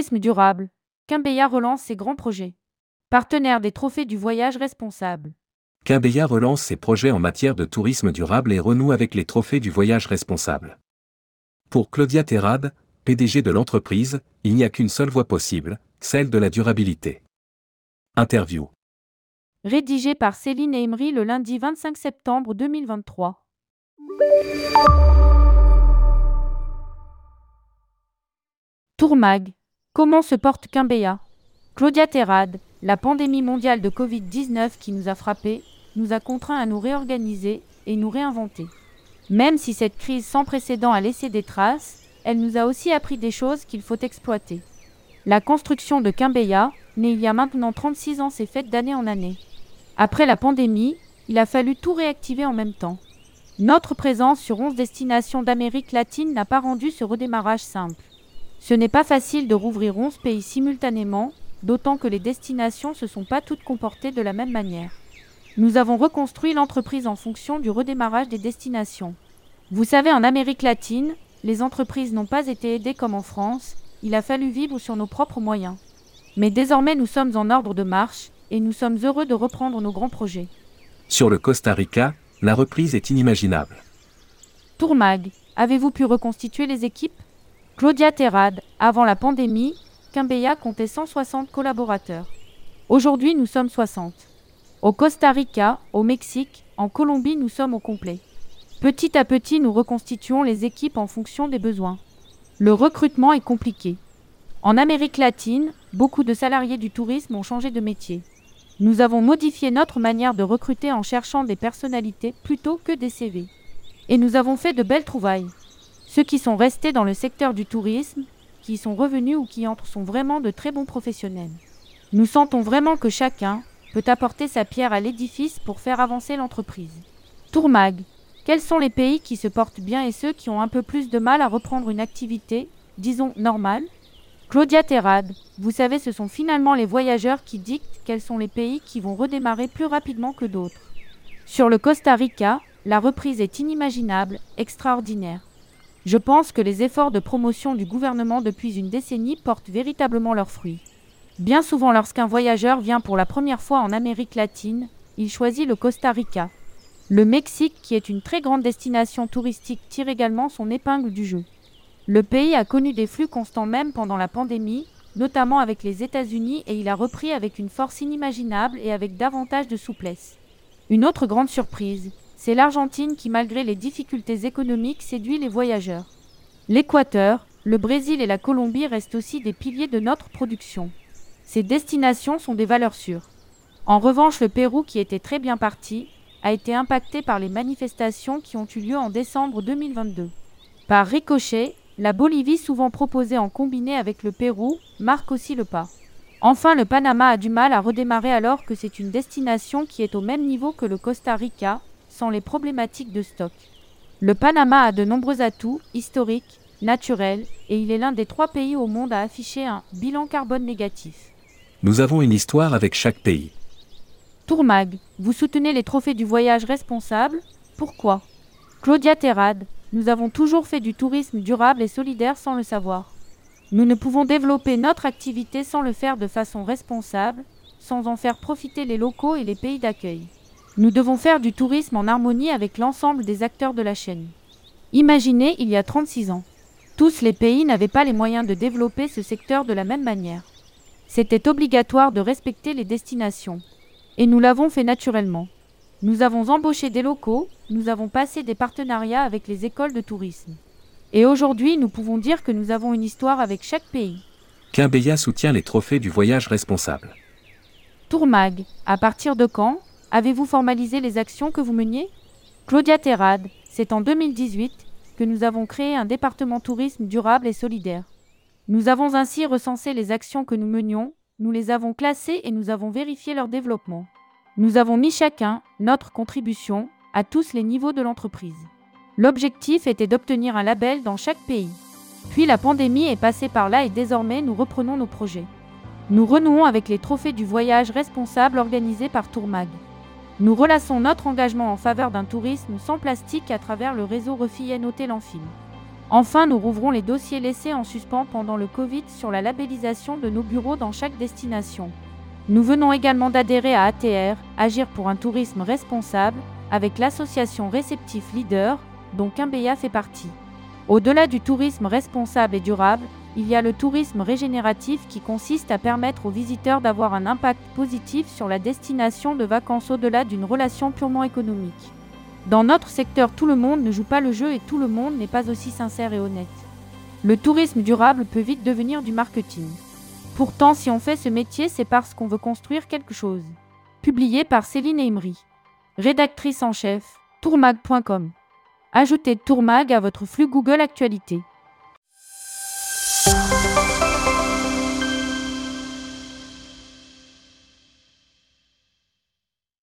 Tourisme durable. Quimbeya relance ses grands projets. Partenaire des trophées du voyage responsable. Quimbeya relance ses projets en matière de tourisme durable et renoue avec les trophées du voyage responsable. Pour Claudia Terrade, PDG de l'entreprise, il n'y a qu'une seule voie possible, celle de la durabilité. Interview. Rédigé par Céline Emery le lundi 25 septembre 2023. Tourmag. Comment se porte Quimbeya Claudia Terrade, la pandémie mondiale de Covid-19 qui nous a frappés, nous a contraints à nous réorganiser et nous réinventer. Même si cette crise sans précédent a laissé des traces, elle nous a aussi appris des choses qu'il faut exploiter. La construction de Quimbeya, née il y a maintenant 36 ans, s'est faite d'année en année. Après la pandémie, il a fallu tout réactiver en même temps. Notre présence sur 11 destinations d'Amérique latine n'a pas rendu ce redémarrage simple. Ce n'est pas facile de rouvrir 11 pays simultanément, d'autant que les destinations ne se sont pas toutes comportées de la même manière. Nous avons reconstruit l'entreprise en fonction du redémarrage des destinations. Vous savez, en Amérique latine, les entreprises n'ont pas été aidées comme en France, il a fallu vivre sur nos propres moyens. Mais désormais nous sommes en ordre de marche, et nous sommes heureux de reprendre nos grands projets. Sur le Costa Rica, la reprise est inimaginable. Tourmag, avez-vous pu reconstituer les équipes? Claudia Terrade, avant la pandémie, Quimbeya comptait 160 collaborateurs. Aujourd'hui, nous sommes 60. Au Costa Rica, au Mexique, en Colombie, nous sommes au complet. Petit à petit, nous reconstituons les équipes en fonction des besoins. Le recrutement est compliqué. En Amérique latine, beaucoup de salariés du tourisme ont changé de métier. Nous avons modifié notre manière de recruter en cherchant des personnalités plutôt que des CV. Et nous avons fait de belles trouvailles. Ceux qui sont restés dans le secteur du tourisme, qui y sont revenus ou qui entrent sont vraiment de très bons professionnels. Nous sentons vraiment que chacun, peut apporter sa pierre à l'édifice pour faire avancer l'entreprise. Tourmag. Quels sont les pays qui se portent bien et ceux qui ont un peu plus de mal à reprendre une activité, disons normale? Claudia Terrade. Vous savez, ce sont finalement les voyageurs qui dictent quels sont les pays qui vont redémarrer plus rapidement que d'autres. Sur le Costa Rica, la reprise est inimaginable, extraordinaire. Je pense que les efforts de promotion du gouvernement depuis une décennie portent véritablement leurs fruits. Bien souvent lorsqu'un voyageur vient pour la première fois en Amérique latine, il choisit le Costa Rica. Le Mexique, qui est une très grande destination touristique, tire également son épingle du jeu. Le pays a connu des flux constants même pendant la pandémie, notamment avec les États-Unis, et il a repris avec une force inimaginable et avec davantage de souplesse. Une autre grande surprise, c'est l'Argentine qui, malgré les difficultés économiques, séduit les voyageurs. L'Équateur, le Brésil et la Colombie restent aussi des piliers de notre production. Ces destinations sont des valeurs sûres. En revanche, le Pérou, qui était très bien parti, a été impacté par les manifestations qui ont eu lieu en décembre 2022. Par ricochet, la Bolivie, souvent proposée en combiné avec le Pérou, marque aussi le pas. Enfin, le Panama a du mal à redémarrer alors que c'est une destination qui est au même niveau que le Costa Rica, sans les problématiques de stock. Le Panama a de nombreux atouts historiques, naturels, et il est l'un des trois pays au monde à afficher un bilan carbone négatif. Nous avons une histoire avec chaque pays. Tourmag, vous soutenez les trophées du voyage responsable? Pourquoi? Claudia Terrade, nous avons toujours fait du tourisme durable et solidaire sans le savoir. Nous ne pouvons développer notre activité sans le faire de façon responsable, sans en faire profiter les locaux et les pays d'accueil. Nous devons faire du tourisme en harmonie avec l'ensemble des acteurs de la chaîne. Imaginez il y a 36 ans. Tous les pays n'avaient pas les moyens de développer ce secteur de la même manière. C'était obligatoire de respecter les destinations. Et nous l'avons fait naturellement. Nous avons embauché des locaux, nous avons passé des partenariats avec les écoles de tourisme. Et aujourd'hui, nous pouvons dire que nous avons une histoire avec chaque pays. Quimbeya soutient les trophées du voyage responsable. Tourmag, à partir de quand? Avez-vous formalisé les actions que vous meniez? Claudia Terrade, c'est en 2018 que nous avons créé un département tourisme durable et solidaire. Nous avons ainsi recensé les actions que nous menions, nous les avons classées et nous avons vérifié leur développement. Nous avons mis chacun notre contribution à tous les niveaux de l'entreprise. L'objectif était d'obtenir un label dans chaque pays. Puis la pandémie est passée par là et désormais nous reprenons nos projets. Nous renouons avec les trophées du voyage responsable organisés par Tourmag. Nous relassons notre engagement en faveur d'un tourisme sans plastique à travers le réseau Refillen Hôtel en. Enfin, nous rouvrons les dossiers laissés en suspens pendant le Covid sur la labellisation de nos bureaux dans chaque destination. Nous venons également d'adhérer à ATR, Agir pour un tourisme responsable, avec l'association Réceptif Leader, dont Quimbeya fait partie. Au-delà du tourisme responsable et durable, il y a le tourisme régénératif qui consiste à permettre aux visiteurs d'avoir un impact positif sur la destination de vacances au-delà d'une relation purement économique. Dans notre secteur, tout le monde ne joue pas le jeu et tout le monde n'est pas aussi sincère et honnête. Le tourisme durable peut vite devenir du marketing. Pourtant, si on fait ce métier, c'est parce qu'on veut construire quelque chose. Publié par Céline Emery, rédactrice en chef, tourmag.com. Ajoutez Tourmag à votre flux Google Actualité.